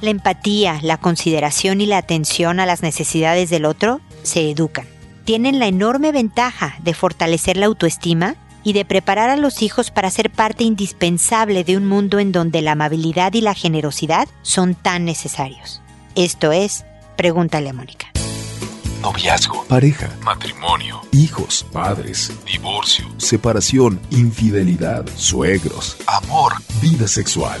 la empatía, la consideración y la atención a las necesidades del otro se educan. Tienen la enorme ventaja de fortalecer la autoestima y de preparar a los hijos para ser parte indispensable de un mundo en donde la amabilidad y la generosidad son tan necesarios. Esto es, pregúntale a Mónica. Noviazgo, pareja, matrimonio, hijos, padres, divorcio, separación, infidelidad, suegros, amor, vida sexual.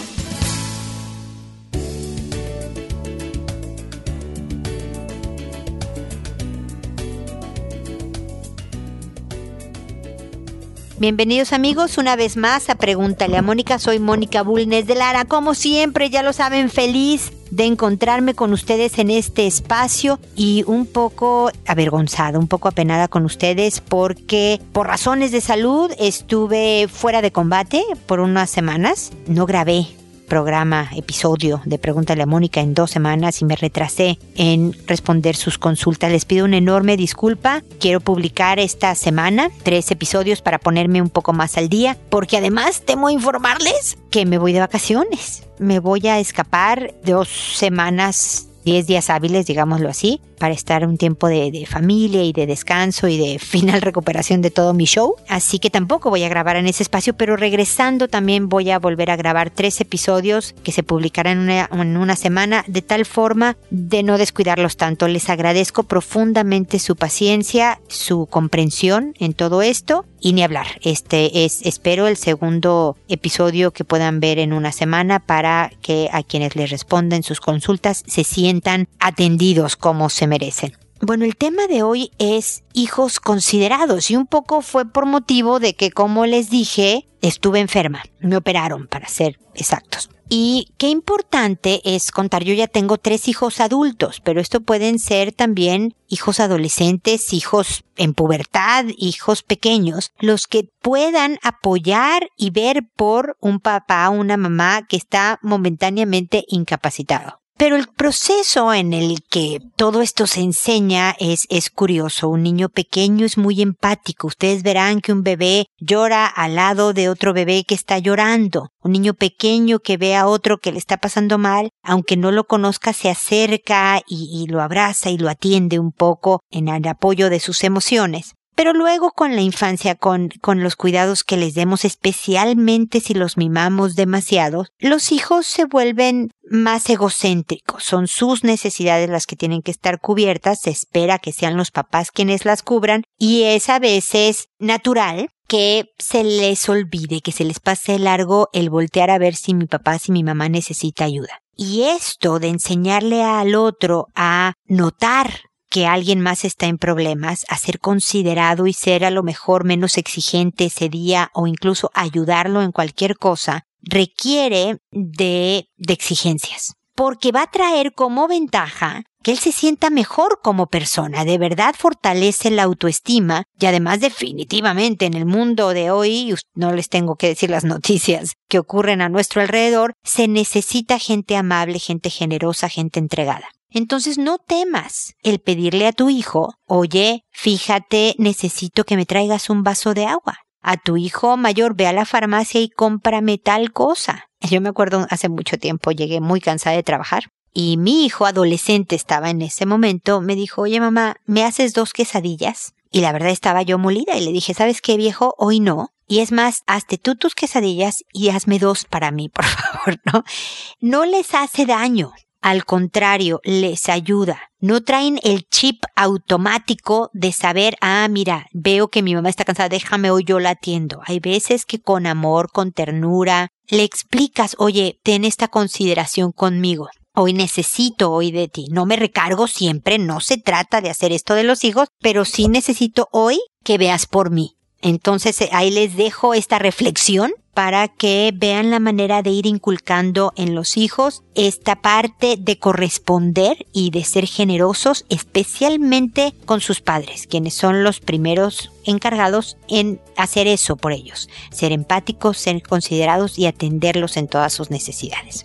Bienvenidos amigos una vez más a Pregúntale a Mónica. Soy Mónica Bulnes de Lara. Como siempre, ya lo saben, feliz de encontrarme con ustedes en este espacio y un poco avergonzada, un poco apenada con ustedes porque por razones de salud estuve fuera de combate por unas semanas. No grabé programa, episodio de Pregúntale a Mónica en dos semanas y me retrasé en responder sus consultas. Les pido una enorme disculpa. Quiero publicar esta semana tres episodios para ponerme un poco más al día, porque además temo informarles que me voy de vacaciones. Me voy a escapar dos semanas 10 días hábiles, digámoslo así, para estar un tiempo de, familia y de descanso y de final recuperación de todo mi show. Así que tampoco voy a grabar en ese espacio, pero regresando también voy a volver a grabar tres episodios que se publicarán en una semana de tal forma de no descuidarlos tanto. Les agradezco profundamente su paciencia, su comprensión en todo esto y ni hablar. Este es, espero, el segundo episodio que puedan ver en una semana para que a quienes les responden sus consultas se sientan atendidos como se merecen. Bueno, el tema de hoy es hijos considerados y un poco fue por motivo de que, como les dije, estuve enferma. Me operaron, para ser exactos. Y qué importante es contar, yo ya tengo tres hijos adultos, pero esto pueden ser también hijos adolescentes, hijos en pubertad, hijos pequeños, los que puedan apoyar y ver por un papá una mamá que está momentáneamente incapacitado. Pero el proceso en el que todo esto se enseña es, es curioso. Un niño pequeño es muy empático. Ustedes verán que un bebé llora al lado de otro bebé que está llorando. Un niño pequeño que ve a otro que le está pasando mal, aunque no lo conozca, se acerca y, y lo abraza y lo atiende un poco en el apoyo de sus emociones. Pero luego con la infancia, con, con los cuidados que les demos, especialmente si los mimamos demasiado, los hijos se vuelven más egocéntricos. Son sus necesidades las que tienen que estar cubiertas. Se espera que sean los papás quienes las cubran y es a veces natural que se les olvide, que se les pase largo el voltear a ver si mi papá, si mi mamá necesita ayuda. Y esto de enseñarle al otro a notar que alguien más está en problemas, a ser considerado y ser a lo mejor menos exigente ese día o incluso ayudarlo en cualquier cosa, requiere de, de exigencias. Porque va a traer como ventaja que él se sienta mejor como persona, de verdad fortalece la autoestima y además definitivamente en el mundo de hoy, no les tengo que decir las noticias que ocurren a nuestro alrededor, se necesita gente amable, gente generosa, gente entregada. Entonces no temas el pedirle a tu hijo, oye, fíjate, necesito que me traigas un vaso de agua. A tu hijo mayor, ve a la farmacia y cómprame tal cosa. Yo me acuerdo hace mucho tiempo, llegué muy cansada de trabajar y mi hijo adolescente estaba en ese momento, me dijo, oye mamá, ¿me haces dos quesadillas? Y la verdad estaba yo molida y le dije, ¿sabes qué viejo? Hoy no. Y es más, hazte tú tus quesadillas y hazme dos para mí, por favor, ¿no? No les hace daño. Al contrario, les ayuda. No traen el chip automático de saber, ah, mira, veo que mi mamá está cansada, déjame hoy yo la atiendo. Hay veces que con amor, con ternura, le explicas, oye, ten esta consideración conmigo. Hoy necesito hoy de ti. No me recargo siempre, no se trata de hacer esto de los hijos, pero sí necesito hoy que veas por mí. Entonces eh, ahí les dejo esta reflexión para que vean la manera de ir inculcando en los hijos esta parte de corresponder y de ser generosos, especialmente con sus padres, quienes son los primeros encargados en hacer eso por ellos, ser empáticos, ser considerados y atenderlos en todas sus necesidades.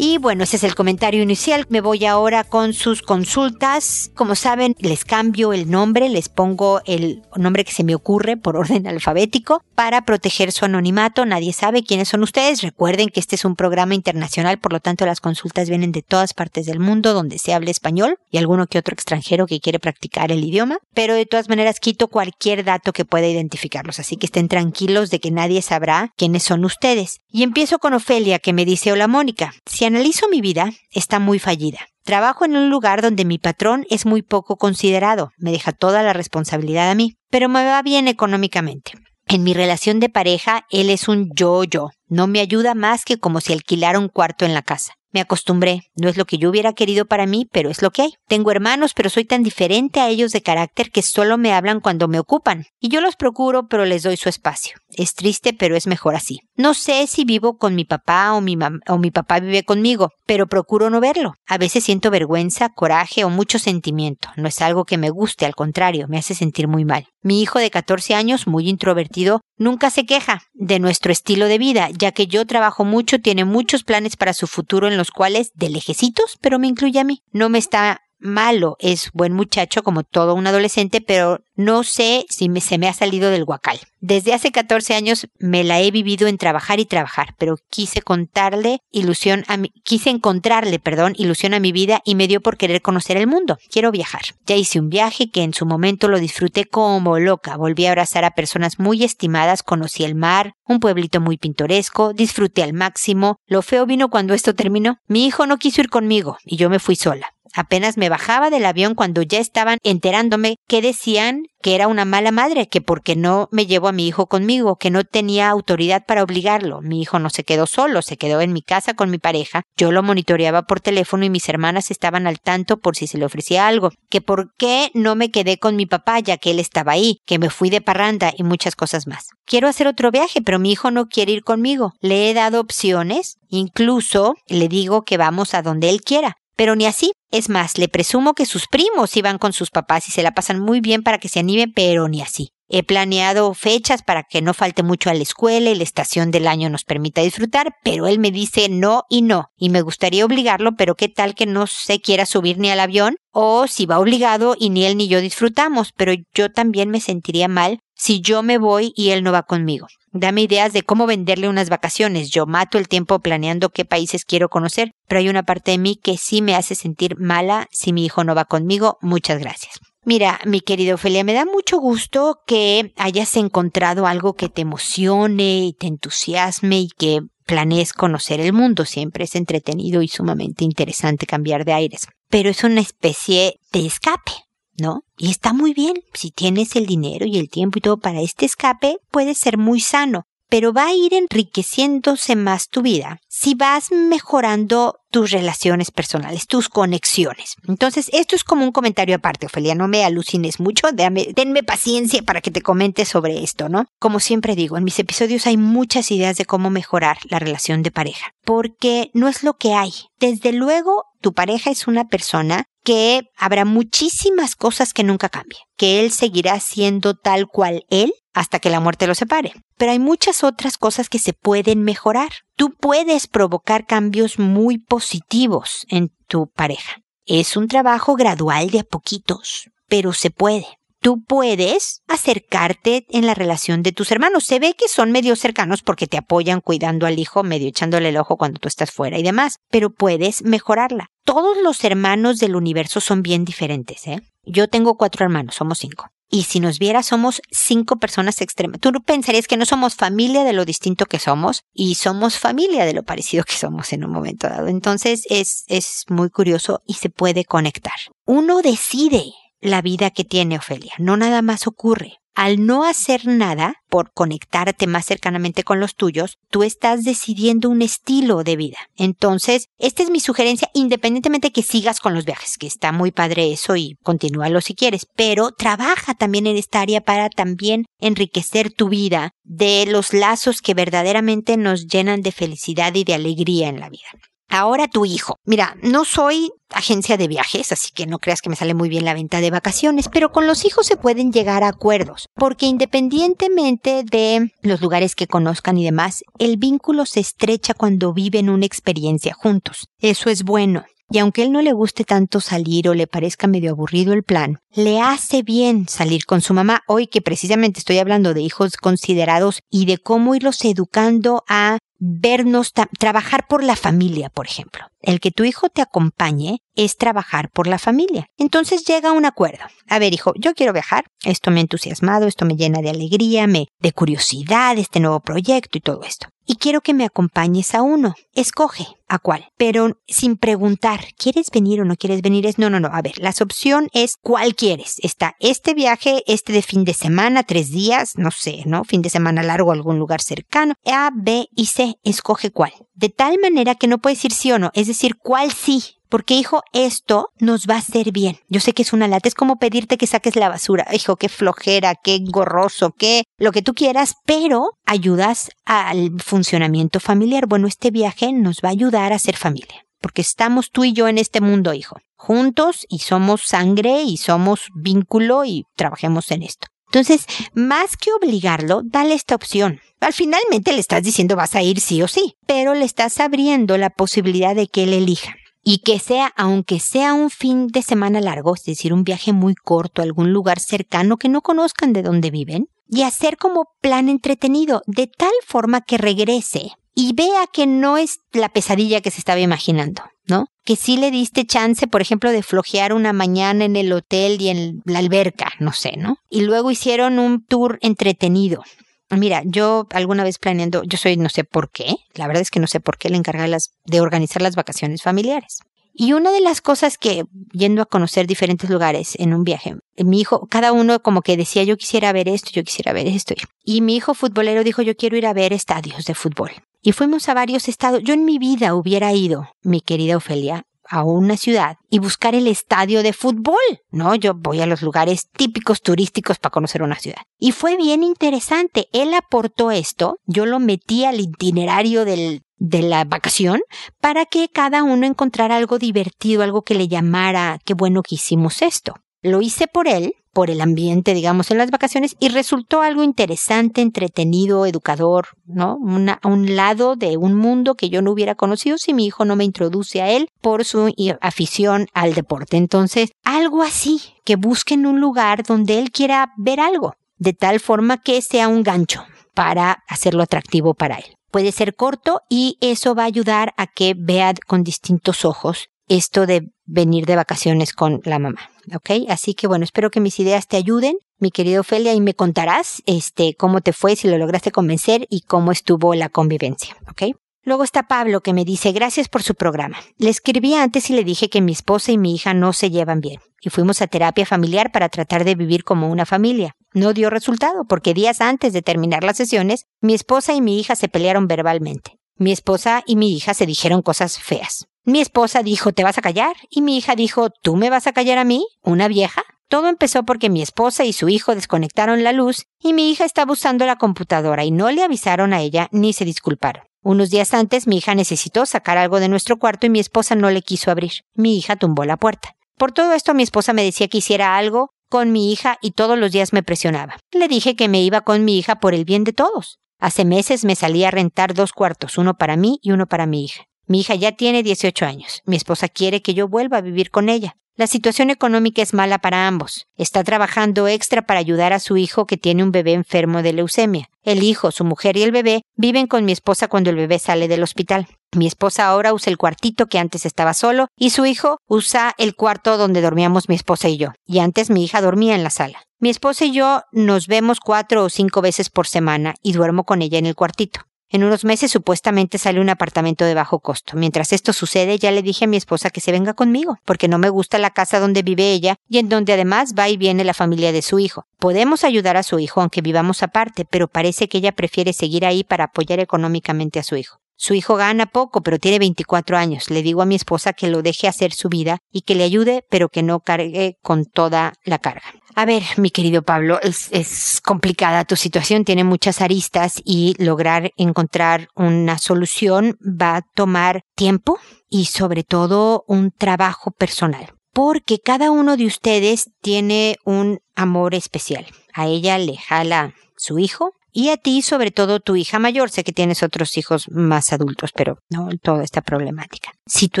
Y bueno, ese es el comentario inicial. Me voy ahora con sus consultas. Como saben, les cambio el nombre, les pongo el nombre que se me ocurre por orden alfabético para proteger su anonimato. Nadie sabe quiénes son ustedes. Recuerden que este es un programa internacional, por lo tanto las consultas vienen de todas partes del mundo donde se hable español y alguno que otro extranjero que quiere practicar el idioma. Pero de todas maneras quito cualquier dato que pueda identificarlos, así que estén tranquilos de que nadie sabrá quiénes son ustedes. Y empiezo con Ofelia que me dice, hola Mónica, analizo mi vida, está muy fallida. Trabajo en un lugar donde mi patrón es muy poco considerado, me deja toda la responsabilidad a mí, pero me va bien económicamente. En mi relación de pareja, él es un yo-yo, no me ayuda más que como si alquilara un cuarto en la casa. Me acostumbré. No es lo que yo hubiera querido para mí, pero es lo que hay. Tengo hermanos, pero soy tan diferente a ellos de carácter que solo me hablan cuando me ocupan. Y yo los procuro, pero les doy su espacio. Es triste, pero es mejor así. No sé si vivo con mi papá o mi, o mi papá vive conmigo, pero procuro no verlo. A veces siento vergüenza, coraje o mucho sentimiento. No es algo que me guste, al contrario, me hace sentir muy mal. Mi hijo de 14 años, muy introvertido, nunca se queja de nuestro estilo de vida, ya que yo trabajo mucho, tiene muchos planes para su futuro en los cuales de lejecitos, pero me incluye a mí. No me está malo, es buen muchacho como todo un adolescente, pero no sé si se me ha salido del guacal. Desde hace 14 años me la he vivido en trabajar y trabajar, pero quise contarle ilusión a mi, quise encontrarle, perdón, ilusión a mi vida y me dio por querer conocer el mundo. Quiero viajar. Ya hice un viaje que en su momento lo disfruté como loca. Volví a abrazar a personas muy estimadas, conocí el mar, un pueblito muy pintoresco, disfruté al máximo. Lo feo vino cuando esto terminó. Mi hijo no quiso ir conmigo y yo me fui sola. Apenas me bajaba del avión cuando ya estaban enterándome que decían que era una mala madre, que porque no me llevo a mi hijo conmigo, que no tenía autoridad para obligarlo. Mi hijo no se quedó solo, se quedó en mi casa con mi pareja. Yo lo monitoreaba por teléfono y mis hermanas estaban al tanto por si se le ofrecía algo. Que por qué no me quedé con mi papá ya que él estaba ahí, que me fui de parranda y muchas cosas más. Quiero hacer otro viaje, pero mi hijo no quiere ir conmigo. Le he dado opciones, incluso le digo que vamos a donde él quiera. Pero ni así. Es más, le presumo que sus primos iban con sus papás y se la pasan muy bien para que se anime, pero ni así. He planeado fechas para que no falte mucho a la escuela y la estación del año nos permita disfrutar, pero él me dice no y no, y me gustaría obligarlo, pero qué tal que no se quiera subir ni al avión, o si va obligado y ni él ni yo disfrutamos, pero yo también me sentiría mal si yo me voy y él no va conmigo. Dame ideas de cómo venderle unas vacaciones. Yo mato el tiempo planeando qué países quiero conocer, pero hay una parte de mí que sí me hace sentir mala si mi hijo no va conmigo. Muchas gracias. Mira, mi querido Ofelia, me da mucho gusto que hayas encontrado algo que te emocione y te entusiasme y que planees conocer el mundo. Siempre es entretenido y sumamente interesante cambiar de aires. Pero es una especie de escape, ¿no? Y está muy bien. Si tienes el dinero y el tiempo y todo para este escape, puede ser muy sano. Pero va a ir enriqueciéndose más tu vida si vas mejorando tus relaciones personales, tus conexiones. Entonces, esto es como un comentario aparte, Ofelia, no me alucines mucho, Déjame, tenme paciencia para que te comente sobre esto, ¿no? Como siempre digo, en mis episodios hay muchas ideas de cómo mejorar la relación de pareja, porque no es lo que hay. Desde luego, tu pareja es una persona que habrá muchísimas cosas que nunca cambien, que él seguirá siendo tal cual él hasta que la muerte lo separe. Pero hay muchas otras cosas que se pueden mejorar. Tú puedes provocar cambios muy positivos en tu pareja. Es un trabajo gradual de a poquitos, pero se puede tú puedes acercarte en la relación de tus hermanos. Se ve que son medio cercanos porque te apoyan cuidando al hijo, medio echándole el ojo cuando tú estás fuera y demás, pero puedes mejorarla. Todos los hermanos del universo son bien diferentes, ¿eh? Yo tengo cuatro hermanos, somos cinco. Y si nos viera, somos cinco personas extremas. Tú pensarías que no somos familia de lo distinto que somos y somos familia de lo parecido que somos en un momento dado. Entonces es, es muy curioso y se puede conectar. Uno decide la vida que tiene Ofelia. No nada más ocurre. Al no hacer nada por conectarte más cercanamente con los tuyos, tú estás decidiendo un estilo de vida. Entonces, esta es mi sugerencia, independientemente que sigas con los viajes, que está muy padre eso y continúalo si quieres, pero trabaja también en esta área para también enriquecer tu vida de los lazos que verdaderamente nos llenan de felicidad y de alegría en la vida. Ahora tu hijo. Mira, no soy agencia de viajes, así que no creas que me sale muy bien la venta de vacaciones, pero con los hijos se pueden llegar a acuerdos, porque independientemente de los lugares que conozcan y demás, el vínculo se estrecha cuando viven una experiencia juntos. Eso es bueno. Y aunque él no le guste tanto salir o le parezca medio aburrido el plan, le hace bien salir con su mamá. Hoy que precisamente estoy hablando de hijos considerados y de cómo irlos educando a vernos, trabajar por la familia, por ejemplo. El que tu hijo te acompañe es trabajar por la familia. Entonces llega un acuerdo. A ver, hijo, yo quiero viajar. Esto me ha entusiasmado, esto me llena de alegría, me, de curiosidad, este nuevo proyecto y todo esto. Y quiero que me acompañes a uno. Escoge a cuál. Pero sin preguntar, ¿quieres venir o no quieres venir? Es no, no, no. A ver, la opción es cuál quieres. Está este viaje, este de fin de semana, tres días, no sé, ¿no? Fin de semana largo, algún lugar cercano. A, B y C. Escoge cuál. De tal manera que no puedes decir sí o no. Es decir, cuál sí. Porque, hijo, esto nos va a hacer bien. Yo sé que es una lata, es como pedirte que saques la basura. Hijo, qué flojera, qué gorroso, qué lo que tú quieras, pero ayudas al funcionamiento familiar. Bueno, este viaje nos va a ayudar a ser familia. Porque estamos tú y yo en este mundo, hijo, juntos y somos sangre y somos vínculo y trabajemos en esto. Entonces, más que obligarlo, dale esta opción. Al finalmente le estás diciendo vas a ir sí o sí, pero le estás abriendo la posibilidad de que él elija y que sea, aunque sea un fin de semana largo, es decir, un viaje muy corto a algún lugar cercano que no conozcan de dónde viven, y hacer como plan entretenido, de tal forma que regrese y vea que no es la pesadilla que se estaba imaginando, ¿no? Que sí le diste chance, por ejemplo, de flojear una mañana en el hotel y en la alberca, no sé, ¿no? Y luego hicieron un tour entretenido. Mira, yo alguna vez planeando, yo soy no sé por qué, la verdad es que no sé por qué le encargué las, de organizar las vacaciones familiares. Y una de las cosas que, yendo a conocer diferentes lugares en un viaje, mi hijo, cada uno como que decía, yo quisiera ver esto, yo quisiera ver esto. Y mi hijo futbolero dijo, yo quiero ir a ver estadios de fútbol. Y fuimos a varios estados. Yo en mi vida hubiera ido, mi querida Ofelia, a una ciudad y buscar el estadio de fútbol, ¿no? Yo voy a los lugares típicos turísticos para conocer una ciudad. Y fue bien interesante. Él aportó esto, yo lo metí al itinerario del, de la vacación para que cada uno encontrara algo divertido, algo que le llamara, qué bueno que hicimos esto. Lo hice por él, por el ambiente, digamos, en las vacaciones y resultó algo interesante, entretenido, educador, ¿no? un lado de un mundo que yo no hubiera conocido si mi hijo no me introduce a él por su afición al deporte. Entonces, algo así, que busquen un lugar donde él quiera ver algo, de tal forma que sea un gancho para hacerlo atractivo para él. Puede ser corto y eso va a ayudar a que vea con distintos ojos esto de venir de vacaciones con la mamá. ¿Ok? Así que bueno, espero que mis ideas te ayuden, mi querido Ophelia, y me contarás este, cómo te fue, si lo lograste convencer y cómo estuvo la convivencia. ¿Ok? Luego está Pablo que me dice gracias por su programa. Le escribí antes y le dije que mi esposa y mi hija no se llevan bien. Y fuimos a terapia familiar para tratar de vivir como una familia. No dio resultado porque días antes de terminar las sesiones, mi esposa y mi hija se pelearon verbalmente. Mi esposa y mi hija se dijeron cosas feas. Mi esposa dijo, ¿te vas a callar? Y mi hija dijo, ¿tú me vas a callar a mí? ¿Una vieja? Todo empezó porque mi esposa y su hijo desconectaron la luz y mi hija estaba usando la computadora y no le avisaron a ella ni se disculparon. Unos días antes mi hija necesitó sacar algo de nuestro cuarto y mi esposa no le quiso abrir. Mi hija tumbó la puerta. Por todo esto mi esposa me decía que hiciera algo con mi hija y todos los días me presionaba. Le dije que me iba con mi hija por el bien de todos. Hace meses me salí a rentar dos cuartos, uno para mí y uno para mi hija. Mi hija ya tiene 18 años. Mi esposa quiere que yo vuelva a vivir con ella. La situación económica es mala para ambos. Está trabajando extra para ayudar a su hijo que tiene un bebé enfermo de leucemia. El hijo, su mujer y el bebé viven con mi esposa cuando el bebé sale del hospital. Mi esposa ahora usa el cuartito que antes estaba solo y su hijo usa el cuarto donde dormíamos mi esposa y yo. Y antes mi hija dormía en la sala. Mi esposa y yo nos vemos cuatro o cinco veces por semana y duermo con ella en el cuartito. En unos meses supuestamente sale un apartamento de bajo costo. Mientras esto sucede, ya le dije a mi esposa que se venga conmigo, porque no me gusta la casa donde vive ella y en donde además va y viene la familia de su hijo. Podemos ayudar a su hijo aunque vivamos aparte, pero parece que ella prefiere seguir ahí para apoyar económicamente a su hijo. Su hijo gana poco, pero tiene 24 años. Le digo a mi esposa que lo deje hacer su vida y que le ayude, pero que no cargue con toda la carga. A ver, mi querido Pablo, es, complicada tu situación, tiene muchas aristas y lograr encontrar una solución va a tomar tiempo y sobre todo un trabajo personal. Porque cada uno de ustedes tiene un amor especial. A ella le jala su hijo, y a ti, sobre todo tu hija mayor, sé que tienes otros hijos más adultos, pero no toda esta problemática. Si tu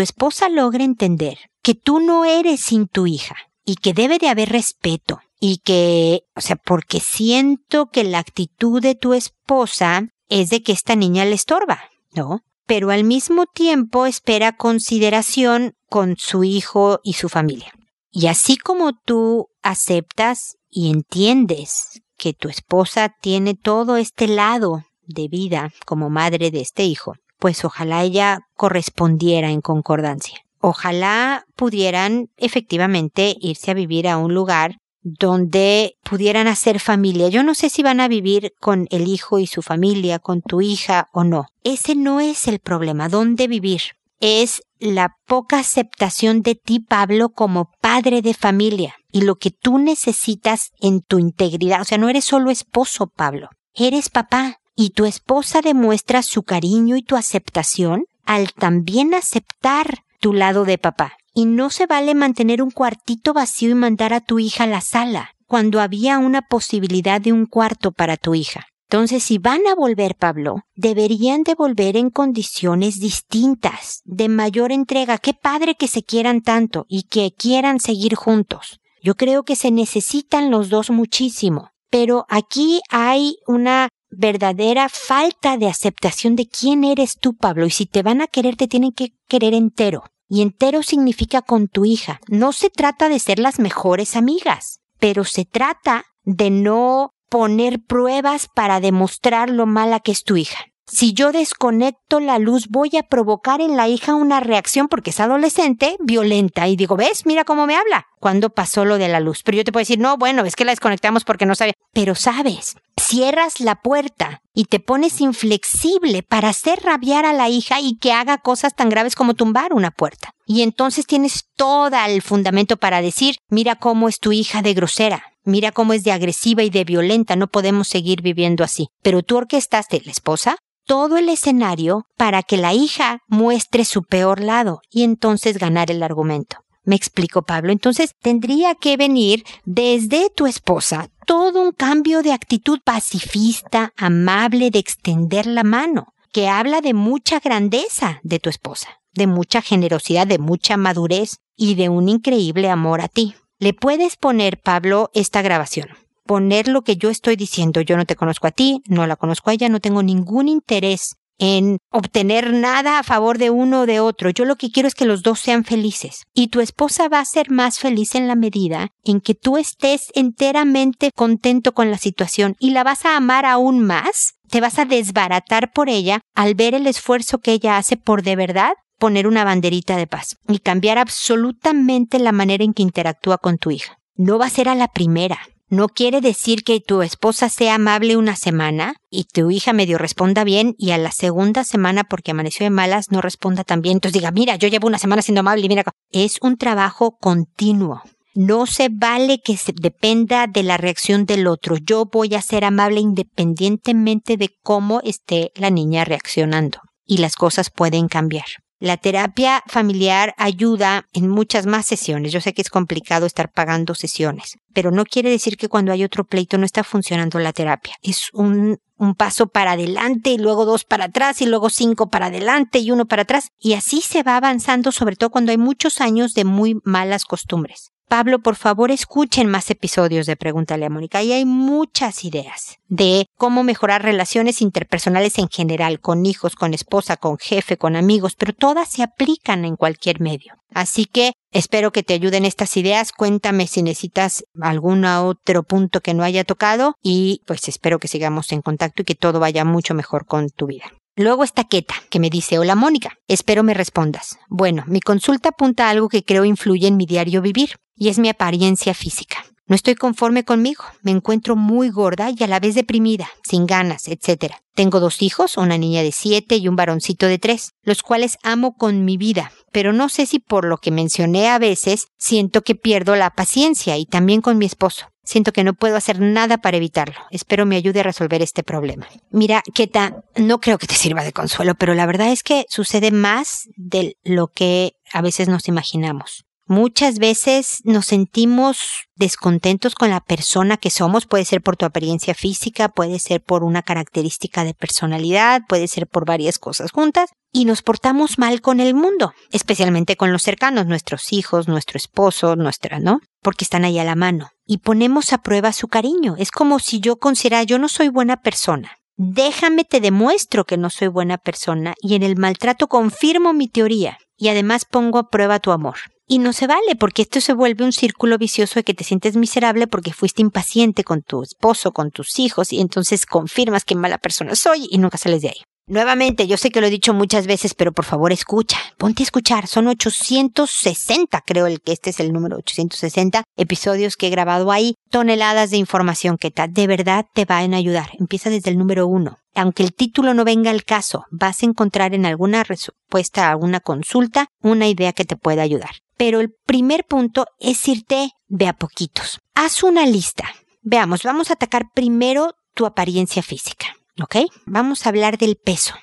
esposa logra entender que tú no eres sin tu hija y que debe de haber respeto y que, o sea, porque siento que la actitud de tu esposa es de que esta niña le estorba, ¿no? Pero al mismo tiempo espera consideración con su hijo y su familia. Y así como tú aceptas y entiendes que tu esposa tiene todo este lado de vida como madre de este hijo, pues ojalá ella correspondiera en concordancia. Ojalá pudieran efectivamente irse a vivir a un lugar donde pudieran hacer familia. Yo no sé si van a vivir con el hijo y su familia, con tu hija o no. Ese no es el problema, dónde vivir. Es la poca aceptación de ti, Pablo, como padre de familia y lo que tú necesitas en tu integridad. O sea, no eres solo esposo, Pablo, eres papá y tu esposa demuestra su cariño y tu aceptación al también aceptar tu lado de papá. Y no se vale mantener un cuartito vacío y mandar a tu hija a la sala, cuando había una posibilidad de un cuarto para tu hija. Entonces, si van a volver, Pablo, deberían de volver en condiciones distintas, de mayor entrega. Qué padre que se quieran tanto y que quieran seguir juntos. Yo creo que se necesitan los dos muchísimo. Pero aquí hay una verdadera falta de aceptación de quién eres tú, Pablo. Y si te van a querer, te tienen que querer entero. Y entero significa con tu hija. No se trata de ser las mejores amigas, pero se trata de no poner pruebas para demostrar lo mala que es tu hija. Si yo desconecto la luz, voy a provocar en la hija una reacción porque es adolescente violenta. Y digo, ¿ves? Mira cómo me habla. Cuando pasó lo de la luz. Pero yo te puedo decir, no, bueno, es que la desconectamos porque no sabe. Pero sabes, cierras la puerta y te pones inflexible para hacer rabiar a la hija y que haga cosas tan graves como tumbar una puerta. Y entonces tienes todo el fundamento para decir, mira cómo es tu hija de grosera, mira cómo es de agresiva y de violenta, no podemos seguir viviendo así. Pero tú orquestaste, la esposa, todo el escenario para que la hija muestre su peor lado y entonces ganar el argumento. Me explico, Pablo. Entonces tendría que venir desde tu esposa todo un cambio de actitud pacifista, amable, de extender la mano, que habla de mucha grandeza de tu esposa, de mucha generosidad, de mucha madurez y de un increíble amor a ti. Le puedes poner, Pablo, esta grabación. Poner lo que yo estoy diciendo. Yo no te conozco a ti, no la conozco a ella, no tengo ningún interés en obtener nada a favor de uno o de otro. Yo lo que quiero es que los dos sean felices. Y tu esposa va a ser más feliz en la medida en que tú estés enteramente contento con la situación y la vas a amar aún más. Te vas a desbaratar por ella al ver el esfuerzo que ella hace por de verdad poner una banderita de paz y cambiar absolutamente la manera en que interactúa con tu hija. No va a ser a la primera. No quiere decir que tu esposa sea amable una semana y tu hija medio responda bien y a la segunda semana porque amaneció de malas no responda tan bien. Entonces diga, mira, yo llevo una semana siendo amable y mira, es un trabajo continuo. No se vale que se dependa de la reacción del otro. Yo voy a ser amable independientemente de cómo esté la niña reaccionando. Y las cosas pueden cambiar. La terapia familiar ayuda en muchas más sesiones. Yo sé que es complicado estar pagando sesiones, pero no quiere decir que cuando hay otro pleito no está funcionando la terapia. Es un, un paso para adelante y luego dos para atrás y luego cinco para adelante y uno para atrás. Y así se va avanzando, sobre todo cuando hay muchos años de muy malas costumbres. Pablo, por favor, escuchen más episodios de Pregúntale a Mónica. Y hay muchas ideas de cómo mejorar relaciones interpersonales en general, con hijos, con esposa, con jefe, con amigos, pero todas se aplican en cualquier medio. Así que espero que te ayuden estas ideas. Cuéntame si necesitas algún otro punto que no haya tocado y pues espero que sigamos en contacto y que todo vaya mucho mejor con tu vida. Luego está Keta, que me dice, hola Mónica, espero me respondas. Bueno, mi consulta apunta a algo que creo influye en mi diario vivir, y es mi apariencia física. No estoy conforme conmigo, me encuentro muy gorda y a la vez deprimida, sin ganas, etc. Tengo dos hijos, una niña de siete y un varoncito de tres, los cuales amo con mi vida, pero no sé si por lo que mencioné a veces siento que pierdo la paciencia y también con mi esposo. Siento que no puedo hacer nada para evitarlo. Espero me ayude a resolver este problema. Mira, Keta, no creo que te sirva de consuelo, pero la verdad es que sucede más de lo que a veces nos imaginamos. Muchas veces nos sentimos descontentos con la persona que somos, puede ser por tu apariencia física, puede ser por una característica de personalidad, puede ser por varias cosas juntas, y nos portamos mal con el mundo, especialmente con los cercanos, nuestros hijos, nuestro esposo, nuestra, ¿no? Porque están ahí a la mano. Y ponemos a prueba su cariño. Es como si yo considerara yo no soy buena persona. Déjame te demuestro que no soy buena persona y en el maltrato confirmo mi teoría y además pongo a prueba tu amor. Y no se vale, porque esto se vuelve un círculo vicioso de que te sientes miserable porque fuiste impaciente con tu esposo, con tus hijos, y entonces confirmas qué mala persona soy y nunca sales de ahí. Nuevamente, yo sé que lo he dicho muchas veces, pero por favor escucha, ponte a escuchar. Son 860, creo el que este es el número 860 episodios que he grabado ahí, toneladas de información que de verdad te van a ayudar. Empieza desde el número uno. Aunque el título no venga al caso, vas a encontrar en alguna respuesta alguna consulta una idea que te pueda ayudar. Pero el primer punto es irte de a poquitos. Haz una lista. Veamos, vamos a atacar primero tu apariencia física. ¿Ok? Vamos a hablar del peso.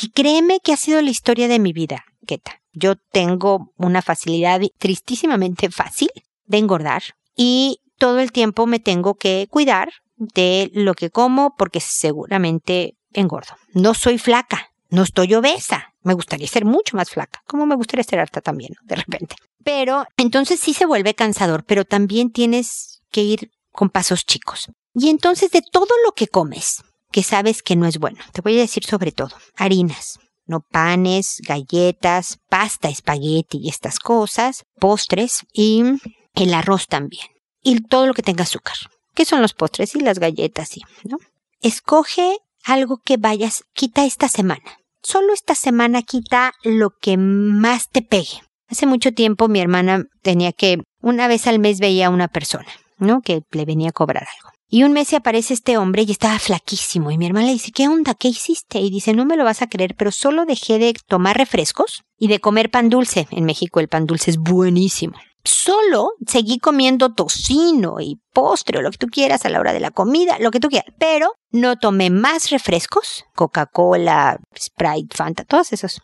Y créeme que ha sido la historia de mi vida, Keta. Yo tengo una facilidad tristísimamente fácil de engordar y todo el tiempo me tengo que cuidar de lo que como porque seguramente engordo. No soy flaca, no estoy obesa. Me gustaría ser mucho más flaca, como me gustaría ser harta también, de repente. Pero entonces sí se vuelve cansador, pero también tienes que ir con pasos chicos. Y entonces de todo lo que comes, que sabes que no es bueno. Te voy a decir sobre todo, harinas, no panes, galletas, pasta, espagueti y estas cosas, postres y el arroz también. Y todo lo que tenga azúcar. ¿Qué son los postres y las galletas? Y, ¿no? Escoge algo que vayas, quita esta semana. Solo esta semana quita lo que más te pegue. Hace mucho tiempo mi hermana tenía que, una vez al mes veía a una persona, ¿no? Que le venía a cobrar algo. Y un mes se aparece este hombre y estaba flaquísimo. Y mi hermana le dice, ¿qué onda? ¿Qué hiciste? Y dice, no me lo vas a creer, pero solo dejé de tomar refrescos y de comer pan dulce. En México el pan dulce es buenísimo. Solo seguí comiendo tocino y postre o lo que tú quieras a la hora de la comida, lo que tú quieras. Pero no tomé más refrescos, Coca-Cola, Sprite, Fanta, todos esos.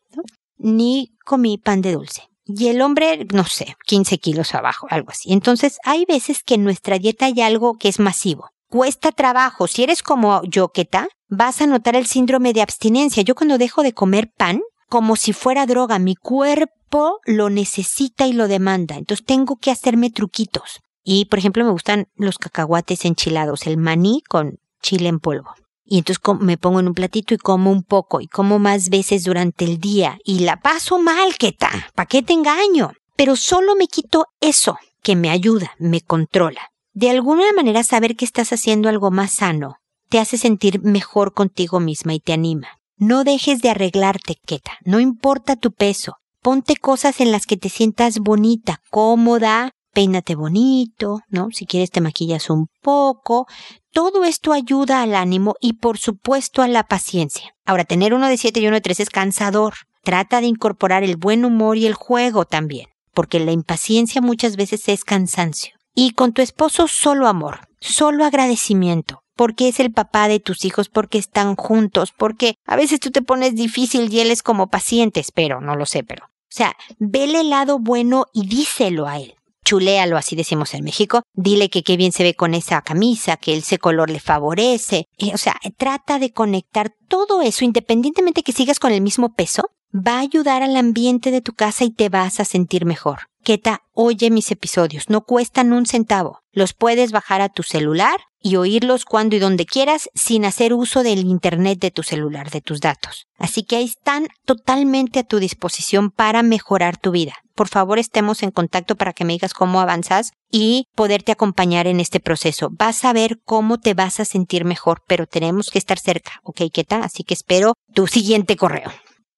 Ni comí pan de dulce. Y el hombre, no sé, 15 kilos abajo, algo así. Entonces, hay veces que en nuestra dieta hay algo que es masivo cuesta trabajo. Si eres como yo, Keta, vas a notar el síndrome de abstinencia. Yo cuando dejo de comer pan, como si fuera droga, mi cuerpo lo necesita y lo demanda. Entonces tengo que hacerme truquitos. Y, por ejemplo, me gustan los cacahuates enchilados, el maní con chile en polvo. Y entonces me pongo en un platito y como un poco y como más veces durante el día y la paso mal, Keta. ¿Para qué te engaño? Pero solo me quito eso que me ayuda, me controla. De alguna manera saber que estás haciendo algo más sano te hace sentir mejor contigo misma y te anima. No dejes de arreglarte, Keta. No importa tu peso. Ponte cosas en las que te sientas bonita, cómoda, peínate bonito, ¿no? Si quieres te maquillas un poco. Todo esto ayuda al ánimo y por supuesto a la paciencia. Ahora, tener uno de siete y uno de tres es cansador. Trata de incorporar el buen humor y el juego también, porque la impaciencia muchas veces es cansancio. Y con tu esposo solo amor, solo agradecimiento, porque es el papá de tus hijos, porque están juntos, porque a veces tú te pones difícil y él es como paciente, espero, no lo sé, pero. O sea, vele el lado bueno y díselo a él. Chuléalo, así decimos en México. Dile que qué bien se ve con esa camisa, que ese color le favorece. Eh, o sea, trata de conectar todo eso, independientemente que sigas con el mismo peso, va a ayudar al ambiente de tu casa y te vas a sentir mejor. Keta, oye mis episodios, no cuestan un centavo. Los puedes bajar a tu celular y oírlos cuando y donde quieras sin hacer uso del Internet de tu celular, de tus datos. Así que ahí están totalmente a tu disposición para mejorar tu vida. Por favor, estemos en contacto para que me digas cómo avanzas y poderte acompañar en este proceso. Vas a ver cómo te vas a sentir mejor, pero tenemos que estar cerca, ¿ok, Keta? Así que espero tu siguiente correo.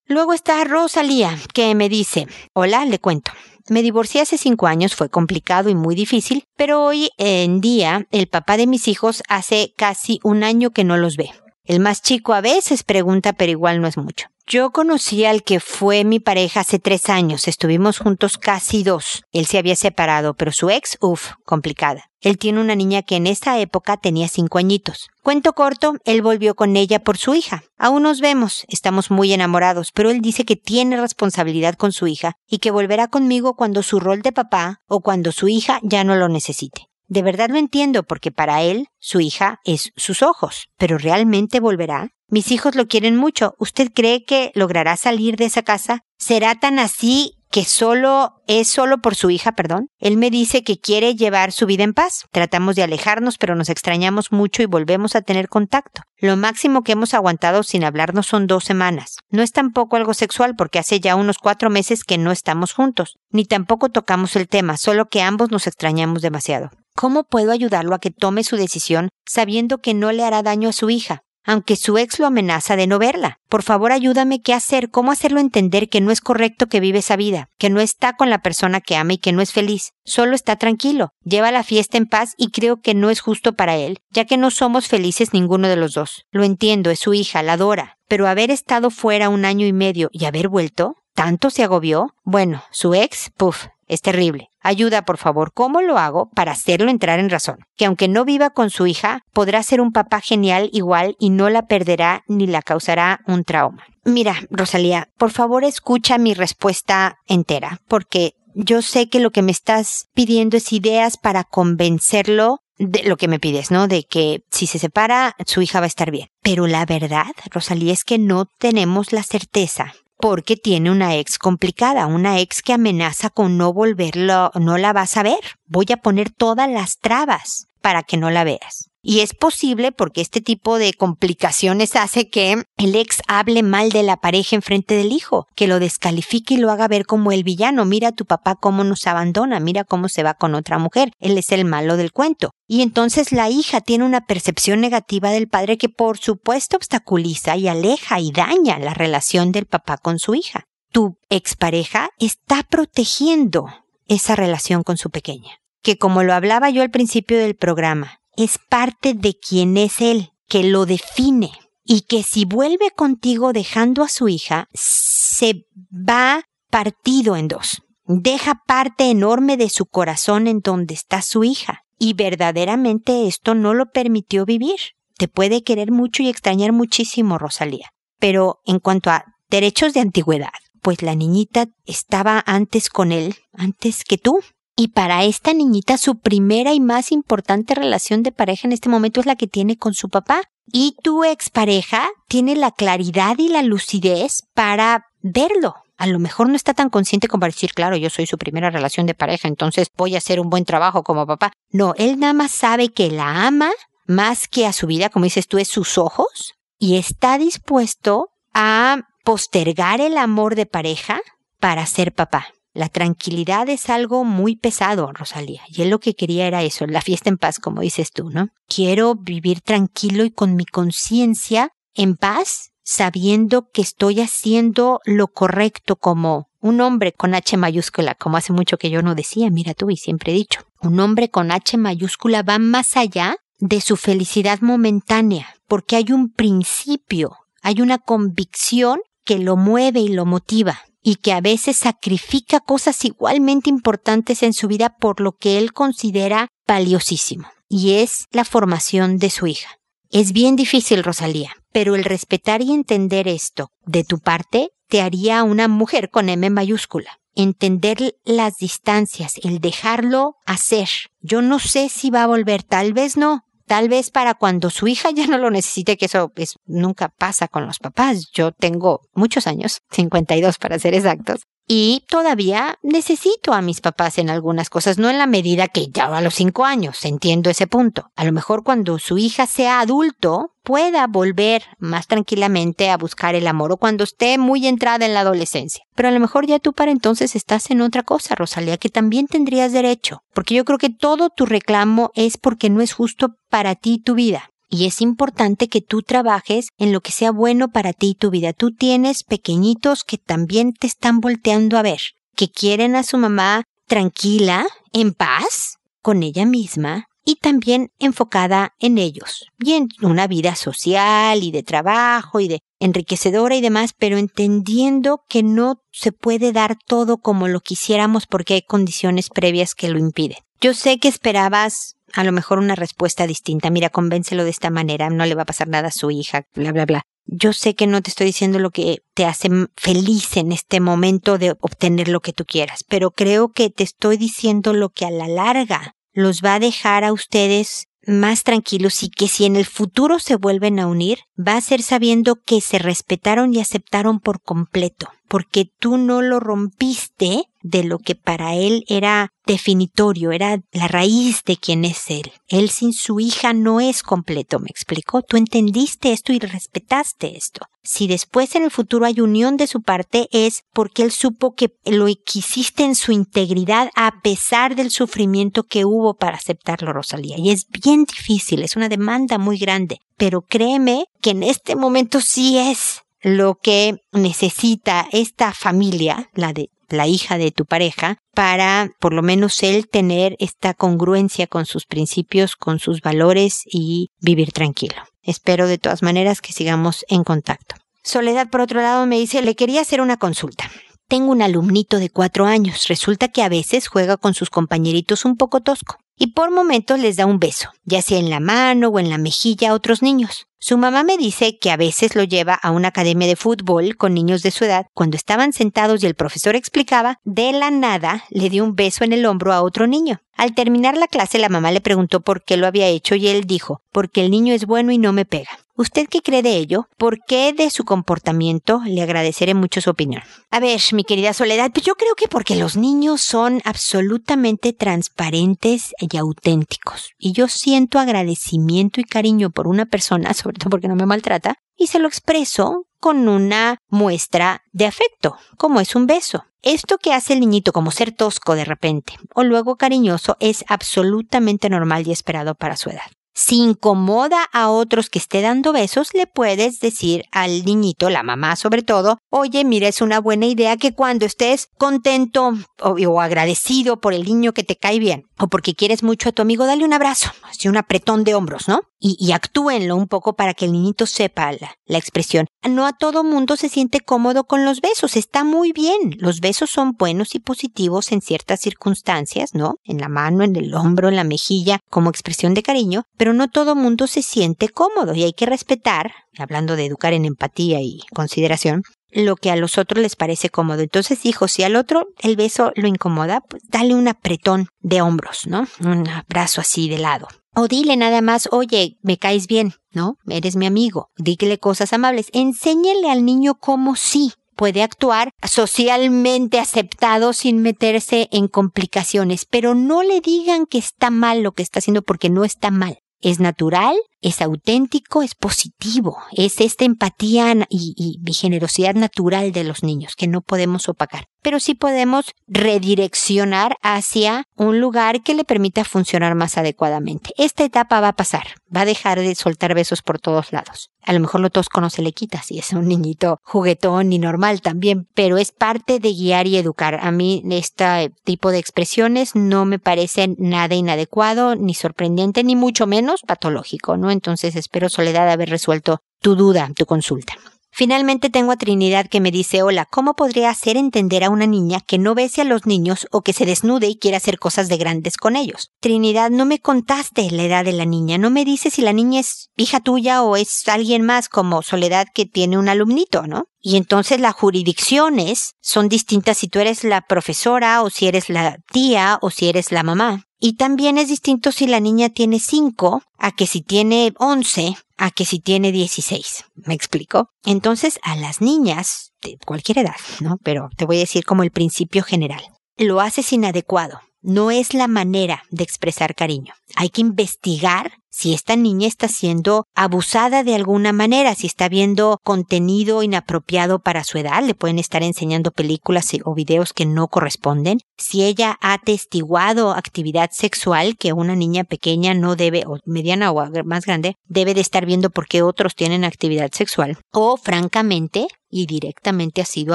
Luego está Rosalía, que me dice, hola, le cuento. Me divorcié hace cinco años, fue complicado y muy difícil, pero hoy en día el papá de mis hijos hace casi un año que no los ve. El más chico a veces pregunta, pero igual no es mucho. Yo conocí al que fue mi pareja hace tres años. Estuvimos juntos casi dos. Él se había separado, pero su ex, uff, complicada. Él tiene una niña que en esa época tenía cinco añitos. Cuento corto, él volvió con ella por su hija. Aún nos vemos, estamos muy enamorados, pero él dice que tiene responsabilidad con su hija y que volverá conmigo cuando su rol de papá o cuando su hija ya no lo necesite. De verdad lo entiendo porque para él su hija es sus ojos, pero ¿realmente volverá? Mis hijos lo quieren mucho. ¿Usted cree que logrará salir de esa casa? ¿Será tan así que solo es solo por su hija, perdón. Él me dice que quiere llevar su vida en paz. Tratamos de alejarnos, pero nos extrañamos mucho y volvemos a tener contacto. Lo máximo que hemos aguantado sin hablarnos son dos semanas. No es tampoco algo sexual porque hace ya unos cuatro meses que no estamos juntos, ni tampoco tocamos el tema, solo que ambos nos extrañamos demasiado. ¿Cómo puedo ayudarlo a que tome su decisión sabiendo que no le hará daño a su hija? aunque su ex lo amenaza de no verla. Por favor, ayúdame qué hacer, cómo hacerlo entender que no es correcto que vive esa vida, que no está con la persona que ama y que no es feliz. Solo está tranquilo, lleva la fiesta en paz y creo que no es justo para él, ya que no somos felices ninguno de los dos. Lo entiendo, es su hija, la adora, pero haber estado fuera un año y medio y haber vuelto, ¿tanto se agobió? Bueno, su ex, puff, es terrible. Ayuda, por favor. ¿Cómo lo hago para hacerlo entrar en razón? Que aunque no viva con su hija, podrá ser un papá genial igual y no la perderá ni la causará un trauma. Mira, Rosalía, por favor escucha mi respuesta entera, porque yo sé que lo que me estás pidiendo es ideas para convencerlo de lo que me pides, ¿no? De que si se separa, su hija va a estar bien. Pero la verdad, Rosalía, es que no tenemos la certeza porque tiene una ex complicada, una ex que amenaza con no volverlo, no la vas a ver. Voy a poner todas las trabas para que no la veas. Y es posible porque este tipo de complicaciones hace que el ex hable mal de la pareja en frente del hijo, que lo descalifique y lo haga ver como el villano. Mira tu papá cómo nos abandona, mira cómo se va con otra mujer. Él es el malo del cuento. Y entonces la hija tiene una percepción negativa del padre que por supuesto obstaculiza y aleja y daña la relación del papá con su hija. Tu expareja está protegiendo esa relación con su pequeña, que como lo hablaba yo al principio del programa, es parte de quien es él, que lo define y que si vuelve contigo dejando a su hija, se va partido en dos. Deja parte enorme de su corazón en donde está su hija. Y verdaderamente esto no lo permitió vivir. Te puede querer mucho y extrañar muchísimo, Rosalía. Pero en cuanto a derechos de antigüedad, pues la niñita estaba antes con él, antes que tú. Y para esta niñita su primera y más importante relación de pareja en este momento es la que tiene con su papá. Y tu expareja tiene la claridad y la lucidez para verlo. A lo mejor no está tan consciente como para decir, claro, yo soy su primera relación de pareja, entonces voy a hacer un buen trabajo como papá. No, él nada más sabe que la ama más que a su vida, como dices tú, es sus ojos y está dispuesto a postergar el amor de pareja para ser papá. La tranquilidad es algo muy pesado, Rosalía, y él lo que quería era eso, la fiesta en paz, como dices tú, ¿no? Quiero vivir tranquilo y con mi conciencia en paz, sabiendo que estoy haciendo lo correcto como un hombre con H mayúscula, como hace mucho que yo no decía, mira tú, y siempre he dicho, un hombre con H mayúscula va más allá de su felicidad momentánea, porque hay un principio, hay una convicción que lo mueve y lo motiva y que a veces sacrifica cosas igualmente importantes en su vida por lo que él considera valiosísimo, y es la formación de su hija. Es bien difícil, Rosalía, pero el respetar y entender esto de tu parte te haría una mujer con M mayúscula. Entender las distancias, el dejarlo hacer. Yo no sé si va a volver, tal vez no, Tal vez para cuando su hija ya no lo necesite, que eso es, nunca pasa con los papás. Yo tengo muchos años, 52 para ser exactos, y todavía necesito a mis papás en algunas cosas, no en la medida que ya a los cinco años, entiendo ese punto. A lo mejor cuando su hija sea adulto, pueda volver más tranquilamente a buscar el amor o cuando esté muy entrada en la adolescencia. Pero a lo mejor ya tú para entonces estás en otra cosa, Rosalía, que también tendrías derecho. Porque yo creo que todo tu reclamo es porque no es justo para ti tu vida. Y es importante que tú trabajes en lo que sea bueno para ti y tu vida. Tú tienes pequeñitos que también te están volteando a ver, que quieren a su mamá tranquila, en paz, con ella misma, y también enfocada en ellos y en una vida social y de trabajo y de enriquecedora y demás, pero entendiendo que no se puede dar todo como lo quisiéramos porque hay condiciones previas que lo impiden. Yo sé que esperabas a lo mejor una respuesta distinta. Mira, convéncelo de esta manera, no le va a pasar nada a su hija, bla, bla, bla. Yo sé que no te estoy diciendo lo que te hace feliz en este momento de obtener lo que tú quieras, pero creo que te estoy diciendo lo que a la larga los va a dejar a ustedes más tranquilos y que si en el futuro se vuelven a unir, va a ser sabiendo que se respetaron y aceptaron por completo, porque tú no lo rompiste de lo que para él era definitorio, era la raíz de quién es él. Él sin su hija no es completo, me explicó. Tú entendiste esto y respetaste esto. Si después en el futuro hay unión de su parte es porque él supo que lo quisiste en su integridad a pesar del sufrimiento que hubo para aceptarlo, Rosalía. Y es bien difícil, es una demanda muy grande. Pero créeme que en este momento sí es lo que necesita esta familia, la de la hija de tu pareja, para por lo menos él tener esta congruencia con sus principios, con sus valores y vivir tranquilo. Espero de todas maneras que sigamos en contacto. Soledad, por otro lado, me dice, le quería hacer una consulta. Tengo un alumnito de cuatro años. Resulta que a veces juega con sus compañeritos un poco tosco y por momentos les da un beso, ya sea en la mano o en la mejilla a otros niños. Su mamá me dice que a veces lo lleva a una academia de fútbol con niños de su edad. Cuando estaban sentados y el profesor explicaba, de la nada le dio un beso en el hombro a otro niño. Al terminar la clase la mamá le preguntó por qué lo había hecho y él dijo, porque el niño es bueno y no me pega. ¿Usted qué cree de ello? ¿Por qué de su comportamiento? Le agradeceré mucho su opinión. A ver, mi querida Soledad, pues yo creo que porque los niños son absolutamente transparentes y auténticos. Y yo siento agradecimiento y cariño por una persona, sobre todo porque no me maltrata, y se lo expreso con una muestra de afecto, como es un beso. Esto que hace el niñito como ser tosco de repente o luego cariñoso es absolutamente normal y esperado para su edad. Si incomoda a otros que esté dando besos, le puedes decir al niñito, la mamá sobre todo, oye, mira, es una buena idea que cuando estés contento o, agradecido por el niño que te cae bien, o porque quieres mucho a tu amigo, dale un abrazo, así un apretón de hombros, ¿no? Y, y actúenlo un poco para que el niñito sepa la, la expresión. No a todo mundo se siente cómodo con los besos, está muy bien. Los besos son buenos y positivos en ciertas circunstancias, ¿no? En la mano, en el hombro, en la mejilla, como expresión de cariño, pero no todo mundo se siente cómodo y hay que respetar, hablando de educar en empatía y consideración, lo que a los otros les parece cómodo. Entonces, hijo, si al otro el beso lo incomoda, pues dale un apretón de hombros, ¿no? Un abrazo así de lado. O dile nada más, oye, me caes bien, ¿no? Eres mi amigo. Dígale cosas amables. Enséñale al niño cómo sí puede actuar socialmente aceptado sin meterse en complicaciones, pero no le digan que está mal lo que está haciendo porque no está mal es natural, es auténtico, es positivo, es esta empatía y, generosidad natural de los niños que no podemos opacar pero sí podemos redireccionar hacia un lugar que le permita funcionar más adecuadamente. Esta etapa va a pasar, va a dejar de soltar besos por todos lados. A lo mejor lo tosco no se le quita si es un niñito juguetón y normal también, pero es parte de guiar y educar. A mí este tipo de expresiones no me parecen nada inadecuado, ni sorprendente, ni mucho menos patológico, ¿no? Entonces espero Soledad haber resuelto tu duda, tu consulta. Finalmente tengo a Trinidad que me dice, hola, ¿cómo podría hacer entender a una niña que no bese a los niños o que se desnude y quiera hacer cosas de grandes con ellos? Trinidad, no me contaste la edad de la niña, no me dices si la niña es hija tuya o es alguien más como Soledad que tiene un alumnito, ¿no? Y entonces las jurisdicciones son distintas si tú eres la profesora o si eres la tía o si eres la mamá. Y también es distinto si la niña tiene 5 a que si tiene 11 a que si tiene 16. ¿Me explico? Entonces a las niñas de cualquier edad, ¿no? Pero te voy a decir como el principio general. Lo haces inadecuado no es la manera de expresar cariño. Hay que investigar si esta niña está siendo abusada de alguna manera, si está viendo contenido inapropiado para su edad, le pueden estar enseñando películas o videos que no corresponden, si ella ha testiguado actividad sexual que una niña pequeña no debe, o mediana o más grande, debe de estar viendo porque otros tienen actividad sexual, o francamente y directamente ha sido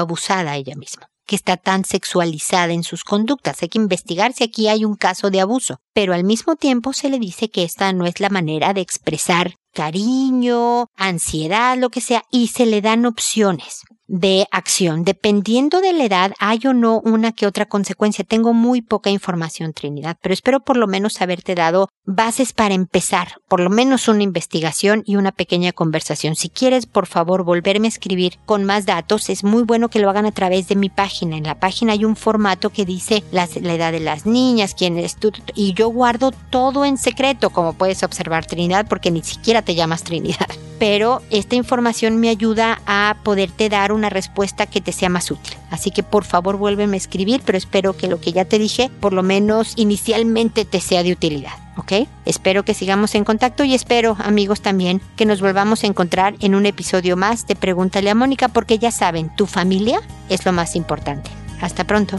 abusada ella misma que está tan sexualizada en sus conductas. Hay que investigar si aquí hay un caso de abuso. Pero al mismo tiempo se le dice que esta no es la manera de expresar cariño, ansiedad, lo que sea, y se le dan opciones de acción. Dependiendo de la edad, hay o no una que otra consecuencia. Tengo muy poca información, Trinidad, pero espero por lo menos haberte dado bases para empezar, por lo menos una investigación y una pequeña conversación. Si quieres, por favor, volverme a escribir con más datos, es muy bueno que lo hagan a través de mi página. En la página hay un formato que dice la, edad de las niñas, quién es tú, y yo guardo todo en secreto, como puedes observar, Trinidad, porque ni siquiera te llamas Trinidad. Pero esta información me ayuda a poderte dar una respuesta que te sea más útil. Así que por favor vuélveme a escribir, pero espero que lo que ya te dije, por lo menos inicialmente te sea de utilidad. ¿ok? Espero que sigamos en contacto y espero, amigos, también que nos volvamos a encontrar en un episodio más de Pregúntale a Mónica, porque ya saben, tu familia es lo más importante. Hasta pronto.